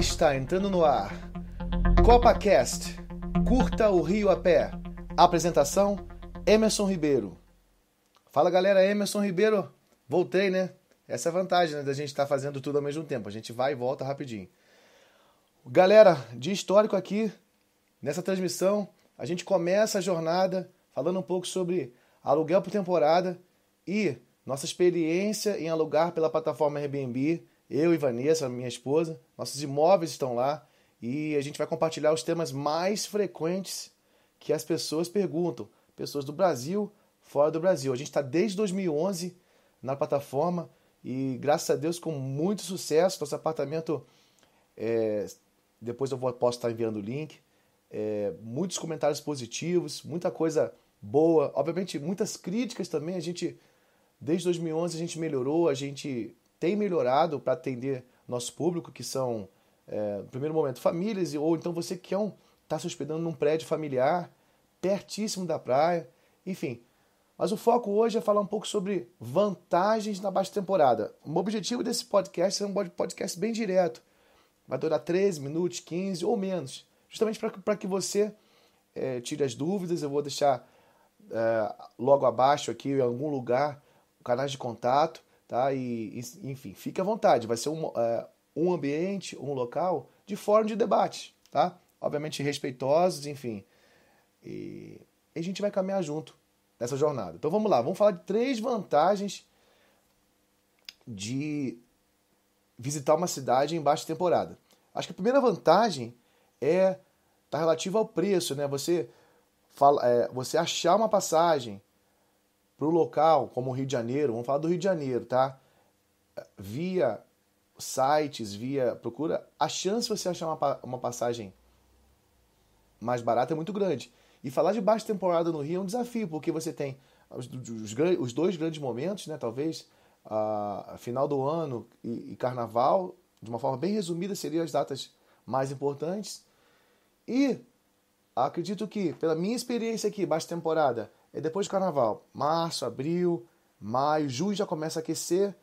Está entrando no ar. CopaCast. Curta o Rio a pé. Apresentação: Emerson Ribeiro. Fala galera, Emerson Ribeiro. Voltei, né? Essa é a vantagem né, da gente estar tá fazendo tudo ao mesmo tempo. A gente vai e volta rapidinho. Galera, de histórico aqui, nessa transmissão, a gente começa a jornada falando um pouco sobre aluguel por temporada e nossa experiência em alugar pela plataforma Airbnb eu e Vanessa, minha esposa, nossos imóveis estão lá e a gente vai compartilhar os temas mais frequentes que as pessoas perguntam. Pessoas do Brasil, fora do Brasil. A gente está desde 2011 na plataforma e graças a Deus com muito sucesso. Nosso apartamento, é, depois eu vou, posso estar enviando o link. É, muitos comentários positivos, muita coisa boa. Obviamente, muitas críticas também. A gente, desde 2011, a gente melhorou, a gente tem melhorado para atender nosso público, que são, é, no primeiro momento, famílias, ou então você que está é se hospedando num prédio familiar, pertíssimo da praia, enfim. Mas o foco hoje é falar um pouco sobre vantagens na baixa temporada. O objetivo desse podcast é um podcast bem direto. Vai durar 13 minutos, 15 ou menos. Justamente para que você é, tire as dúvidas. Eu vou deixar é, logo abaixo aqui, em algum lugar, canais de contato tá? E, enfim, fique à vontade. Vai ser um, é, um ambiente, um local de fórum de debate, tá? Obviamente respeitosos, enfim. E, e a gente vai caminhar junto nessa jornada. Então vamos lá, vamos falar de três vantagens de visitar uma cidade em baixa temporada. Acho que a primeira vantagem é tá relativa ao preço, né? Você fala, é, você achar uma passagem para o local, como o Rio de Janeiro, vamos falar do Rio de Janeiro, tá? Via sites, via procura, a chance de você achar uma, uma passagem mais barata é muito grande. E falar de baixa temporada no Rio é um desafio, porque você tem os, os, os dois grandes momentos, né? Talvez a, final do ano e, e, carnaval, de uma forma bem resumida, seriam as datas mais importantes. E acredito que, pela minha experiência aqui, baixa temporada, é depois do carnaval. Março, abril, maio, junho já começa a aquecer.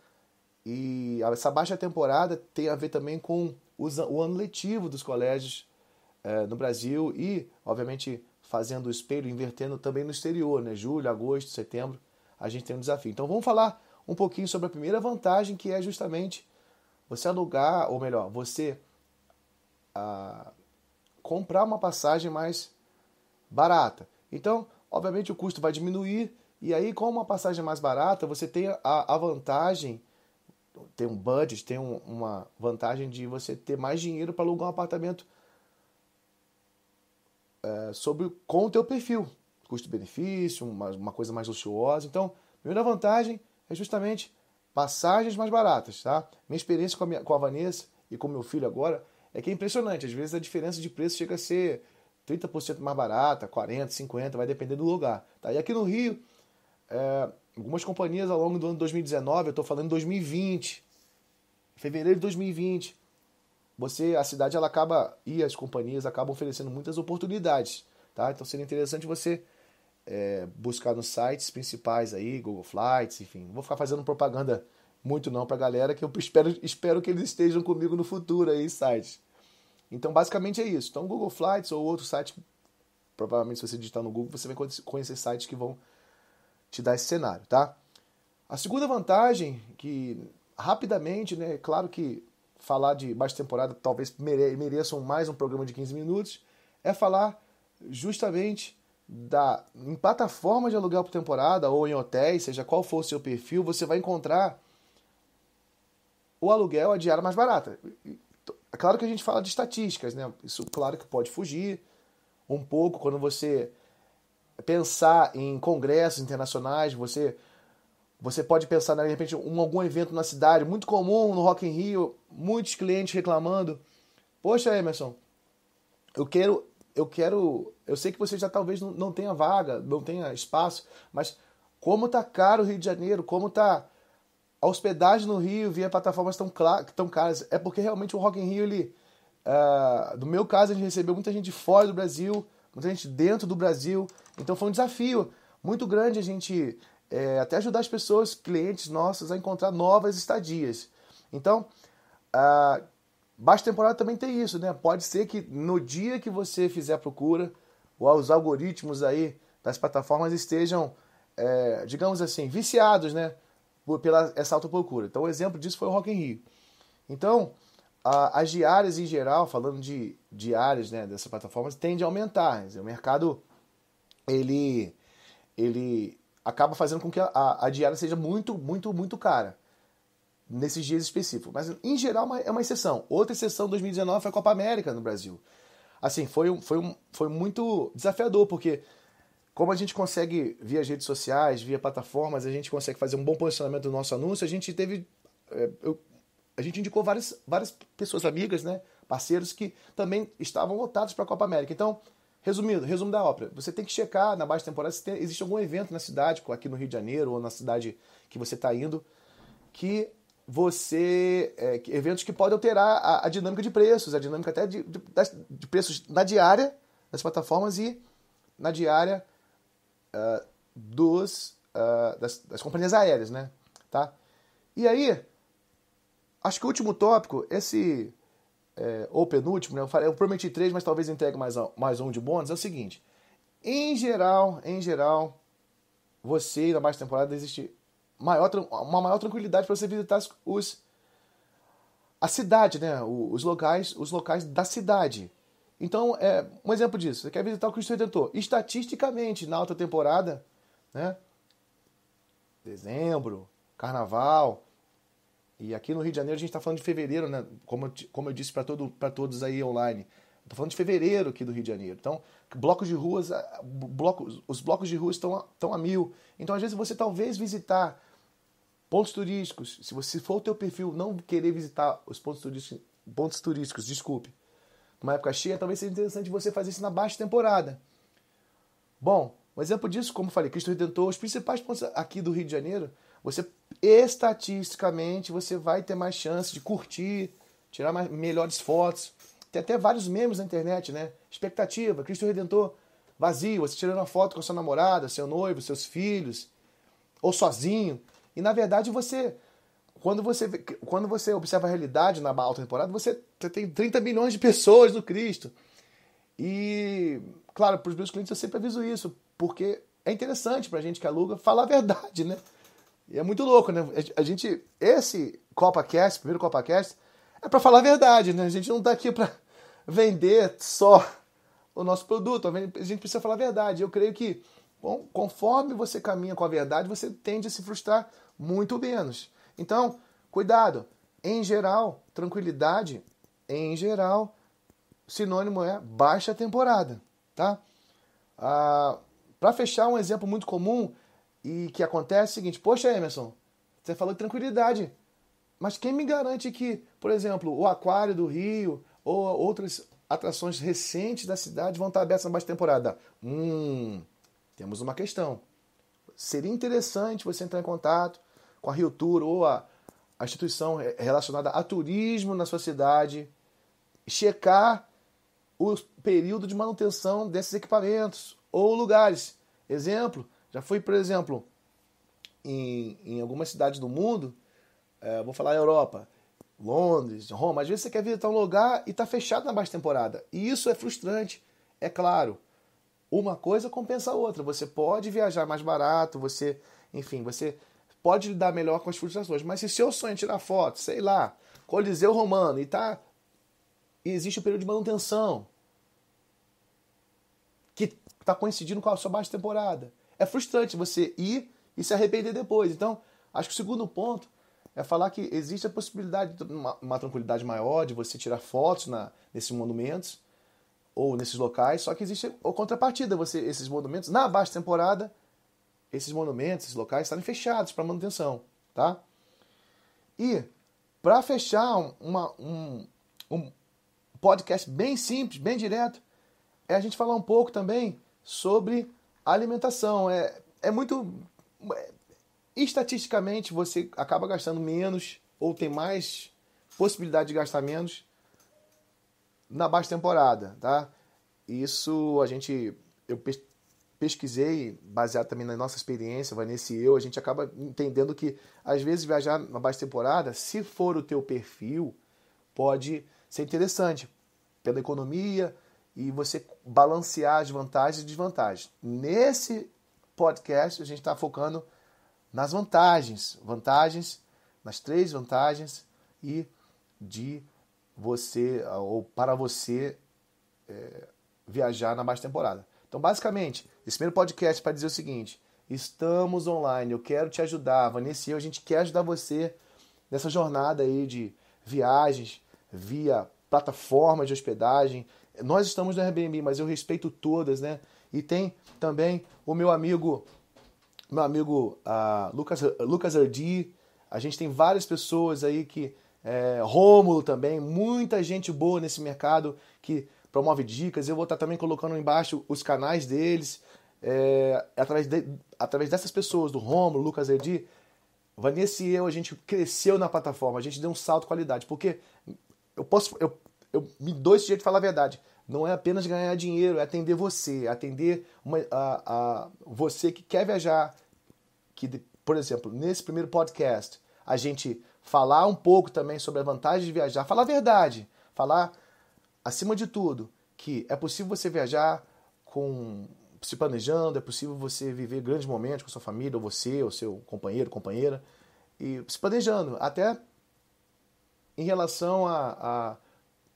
E essa baixa temporada tem a ver também com o ano letivo dos colégios é, no Brasil e, obviamente, fazendo o espelho, invertendo também no exterior, né? Julho, agosto, setembro, a gente tem um desafio. Então vamos falar um pouquinho sobre a primeira vantagem, que é justamente você alugar, ou melhor, você ah, comprar uma passagem mais barata. Então, obviamente o custo vai diminuir, e aí, com uma passagem mais barata, você tem a, a vantagem, tem um budget, tem um, uma vantagem de você ter mais dinheiro para alugar um apartamento é, sobre, com o teu perfil. Custo-benefício, uma, uma coisa mais luxuosa. Então, a primeira vantagem é justamente passagens mais baratas, tá? Minha experiência com a, minha, com a Vanessa e com meu filho agora é que é impressionante. Às vezes a diferença de preço chega a ser 30% mais barata, 40%, 50%, vai depender do lugar. Tá? E aqui no Rio, é, algumas companhias ao longo do ano de 2019, eu estou falando 2020, fevereiro de 2020, você, a cidade ela acaba, e as companhias acabam oferecendo muitas oportunidades. Tá? Então seria interessante você é, buscar nos sites principais aí, Google Flights, enfim. Não vou ficar fazendo propaganda muito não para a galera, que eu espero, espero que eles estejam comigo no futuro aí, sites. Então, basicamente é isso. Então, Google Flights ou outro site, provavelmente se você digitar no Google, você vai conhecer sites que vão te dar esse cenário, tá? A segunda vantagem, que rapidamente, né, claro que falar de baixa temporada talvez mereçam mais um programa de 15 minutos, é falar justamente da em plataformas de aluguel por temporada ou em hotéis, seja qual for o seu perfil, você vai encontrar o aluguel a diária mais barata. É claro que a gente fala de estatísticas, né? Isso, claro que pode fugir um pouco quando você pensar em congressos internacionais, você você pode pensar, de repente, em algum evento na cidade, muito comum no Rock in Rio, muitos clientes reclamando: "Poxa, Emerson, eu quero eu quero, eu sei que você já talvez não, não tenha vaga, não tenha espaço, mas como tá caro o Rio de Janeiro, como tá a hospedagem no Rio via plataformas tão, tão caras é porque realmente o Rock in Rio, ele, uh, no meu caso, a gente recebeu muita gente fora do Brasil, muita gente dentro do Brasil, então foi um desafio muito grande a gente é, até ajudar as pessoas, clientes nossos, a encontrar novas estadias. Então, uh, baixa temporada também tem isso, né? Pode ser que no dia que você fizer a procura, os algoritmos aí das plataformas estejam, é, digamos assim, viciados, né? Pela essa autoprocura. Então, o exemplo disso foi o Rock in Rio. Então, a, as diárias em geral, falando de diárias né, dessas plataformas, tende a aumentar. O mercado, ele, ele acaba fazendo com que a, a diária seja muito, muito, muito cara nesses dias específicos. Mas, em geral, é uma exceção. Outra exceção, 2019, foi a Copa América no Brasil. Assim, foi, foi, um, foi muito desafiador, porque como a gente consegue, via redes sociais, via plataformas, a gente consegue fazer um bom posicionamento do nosso anúncio, a gente teve. É, eu, a gente indicou várias, várias pessoas amigas, né, parceiros, que também estavam lotados para a Copa América. Então, resumindo, resumo da ópera. Você tem que checar na baixa temporada se tem, existe algum evento na cidade, aqui no Rio de Janeiro, ou na cidade que você está indo, que você. É, eventos que podem alterar a, a, dinâmica de preços, a dinâmica até de, de, de preços na diária das plataformas e na diária uh, dos, uh, das, das, companhias aéreas, né? Tá? E aí, acho que o último tópico, esse, é, ou penúltimo, né? eu, falei, eu prometi três, mas talvez entregue mais, mais um de bônus, é o seguinte. Em geral, em geral, você na baixa temporada existe maior, uma maior tranquilidade para você visitar os, a cidade, né? os locais, os locais da cidade. Então, é, um exemplo disso, você quer visitar o Cristo Redentor. Estatisticamente, na alta temporada, né? dezembro, carnaval, e aqui no Rio de Janeiro a gente está falando de fevereiro, né? como, como eu disse para todo, todos aí online. Estou falando de fevereiro aqui do Rio de Janeiro. Então, blocos de ruas, blocos, os blocos de ruas estão, estão a mil. Então, às vezes, você talvez visitar pontos turísticos, se você for o teu perfil não querer visitar os pontos turísticos, pontos turísticos, desculpe, numa época cheia, talvez seja interessante você fazer isso na baixa temporada. Bom, um exemplo disso, como falei, Cristo Redentor, os principais pontos aqui do Rio de Janeiro, você estatisticamente você vai ter mais chance de curtir, tirar mais, melhores fotos. Tem até vários memes na internet, né? Expectativa, Cristo Redentor vazio, você tirando uma foto com a sua namorada, seu noivo, seus filhos, ou sozinho. E na verdade você quando você, quando você observa a realidade na alta temporada, você, tem 30 milhões de pessoas no Cristo. E, claro, para os meus clientes eu sempre aviso isso, porque é interessante para a gente que aluga falar a verdade, né? E é muito louco, né? A gente, esse CopaCast, primeiro CopaCast, é para falar a verdade, né? A gente não está aqui para vender só o nosso produto, a gente precisa falar a verdade. Eu creio que, bom, conforme você caminha com a verdade, você tende a se frustrar muito menos. Então, cuidado. Em geral, tranquilidade, em geral, sinônimo é baixa temporada, tá? Ah, Para fechar, um exemplo muito comum e que acontece é o seguinte: Poxa, Emerson, você falou de tranquilidade, mas quem me garante que, por exemplo, o Aquário do Rio ou outras atrações recentes da cidade vão estar abertas na baixa temporada? Hum, temos uma questão. Seria interessante você entrar em contato com a Rio Tour ou a, a instituição relacionada a turismo na sua cidade, checar o período de manutenção desses equipamentos ou lugares. Exemplo, já fui, por exemplo, em, em algumas cidades do mundo, é, vou falar Europa, Londres, Roma, às vezes você quer visitar um lugar e está fechado na baixa temporada. E isso é frustrante, é claro. Uma coisa compensa a outra. Você pode viajar mais barato, você, enfim, você pode lidar melhor com as frustrações. Mas se seu sonho é tirar foto, sei lá, Coliseu Romano, e tá. E existe o um período de manutenção. Que está coincidindo com a sua baixa temporada. É frustrante você ir e se arrepender depois. Então, acho que o segundo ponto é falar que existe a possibilidade de uma, uma tranquilidade maior de você tirar fotos na, nesses monumentos ou nesses locais, só que existe a contrapartida, você esses monumentos na baixa temporada esses monumentos, esses locais estarem fechados para manutenção, tá? E para fechar uma, um, um podcast bem simples, bem direto, é a gente falar um pouco também sobre alimentação. É, é muito. É, estatisticamente, você acaba gastando menos ou tem mais possibilidade de gastar menos na baixa temporada, tá? Isso a gente. Eu pesquisei, baseado também na nossa experiência, Vanessa e eu, a gente acaba entendendo que, às vezes, viajar na baixa temporada, se for o teu perfil, pode ser interessante pela economia e você balancear as vantagens e desvantagens. Nesse podcast, a gente está focando nas vantagens, vantagens, nas três vantagens e de você, ou para você é, viajar na baixa temporada. Então, basicamente, esse primeiro podcast é para dizer o seguinte: estamos online, eu quero te ajudar, Vanessa e eu, a gente quer ajudar você nessa jornada aí de viagens via plataformas de hospedagem. Nós estamos no Airbnb, mas eu respeito todas, né? E tem também o meu amigo, meu amigo uh, Lucas, Lucas Ardi. A gente tem várias pessoas aí que. É, Rômulo também, muita gente boa nesse mercado que promove dicas. Eu vou estar também colocando embaixo os canais deles. É, através, de, através dessas pessoas, do Rômulo, Lucas Ardi, Vanessa e eu, a gente cresceu na plataforma, a gente deu um salto de qualidade, porque eu posso, eu, eu me dou esse jeito de falar a verdade. Não é apenas ganhar dinheiro, é atender você, é atender uma, a, a, você que quer viajar, que, por exemplo, nesse primeiro podcast, a gente falar um pouco também sobre a vantagem de viajar, falar a verdade, falar, acima de tudo, que é possível você viajar com se planejando, é possível você viver grandes momentos com sua família, ou você, ou seu companheiro, companheira, e se planejando, até em relação a, a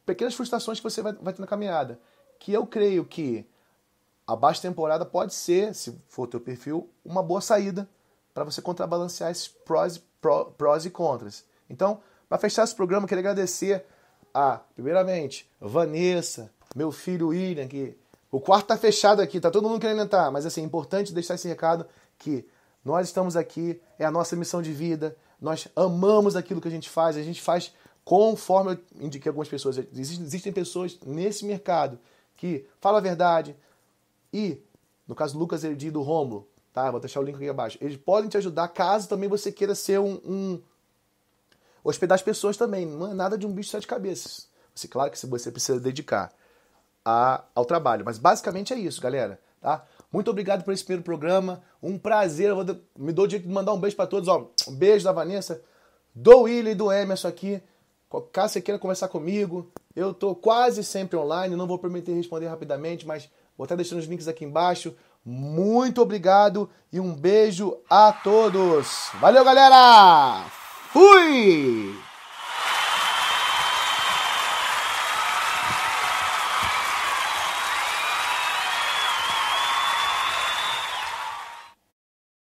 pequenas frustrações que você vai, vai ter na caminhada. Que eu creio que a baixa temporada pode ser, se for o teu perfil, uma boa saída para você contrabalancear esses prós, pró, prós e contras. Então, para fechar esse programa, eu queria agradecer a, primeiramente, Vanessa, meu filho William, que o quarto tá fechado aqui, tá todo mundo querendo entrar, mas assim, é importante deixar esse recado que nós estamos aqui, é a nossa missão de vida, nós amamos aquilo que a gente faz, a gente faz conforme eu indiquei algumas pessoas. Existem pessoas nesse mercado que falam a verdade e, no caso do Lucas Erdi do Romulo, tá? Vou deixar o link aqui abaixo. Eles podem te ajudar caso também você queira ser um, um hospedar as pessoas também. Não é nada de um bicho de sete cabeças. Você, claro que você precisa dedicar a, ao trabalho. Mas basicamente é isso, galera. Tá? Muito obrigado por esse primeiro programa. Um prazer. Eu vou, me dou o direito de mandar um beijo para todos. Ó, um beijo da Vanessa, do Willi e do Emerson aqui. Caso você queira conversar comigo, eu estou quase sempre online. Não vou prometer responder rapidamente, mas vou estar deixando os links aqui embaixo. Muito obrigado e um beijo a todos. Valeu, galera! Fui!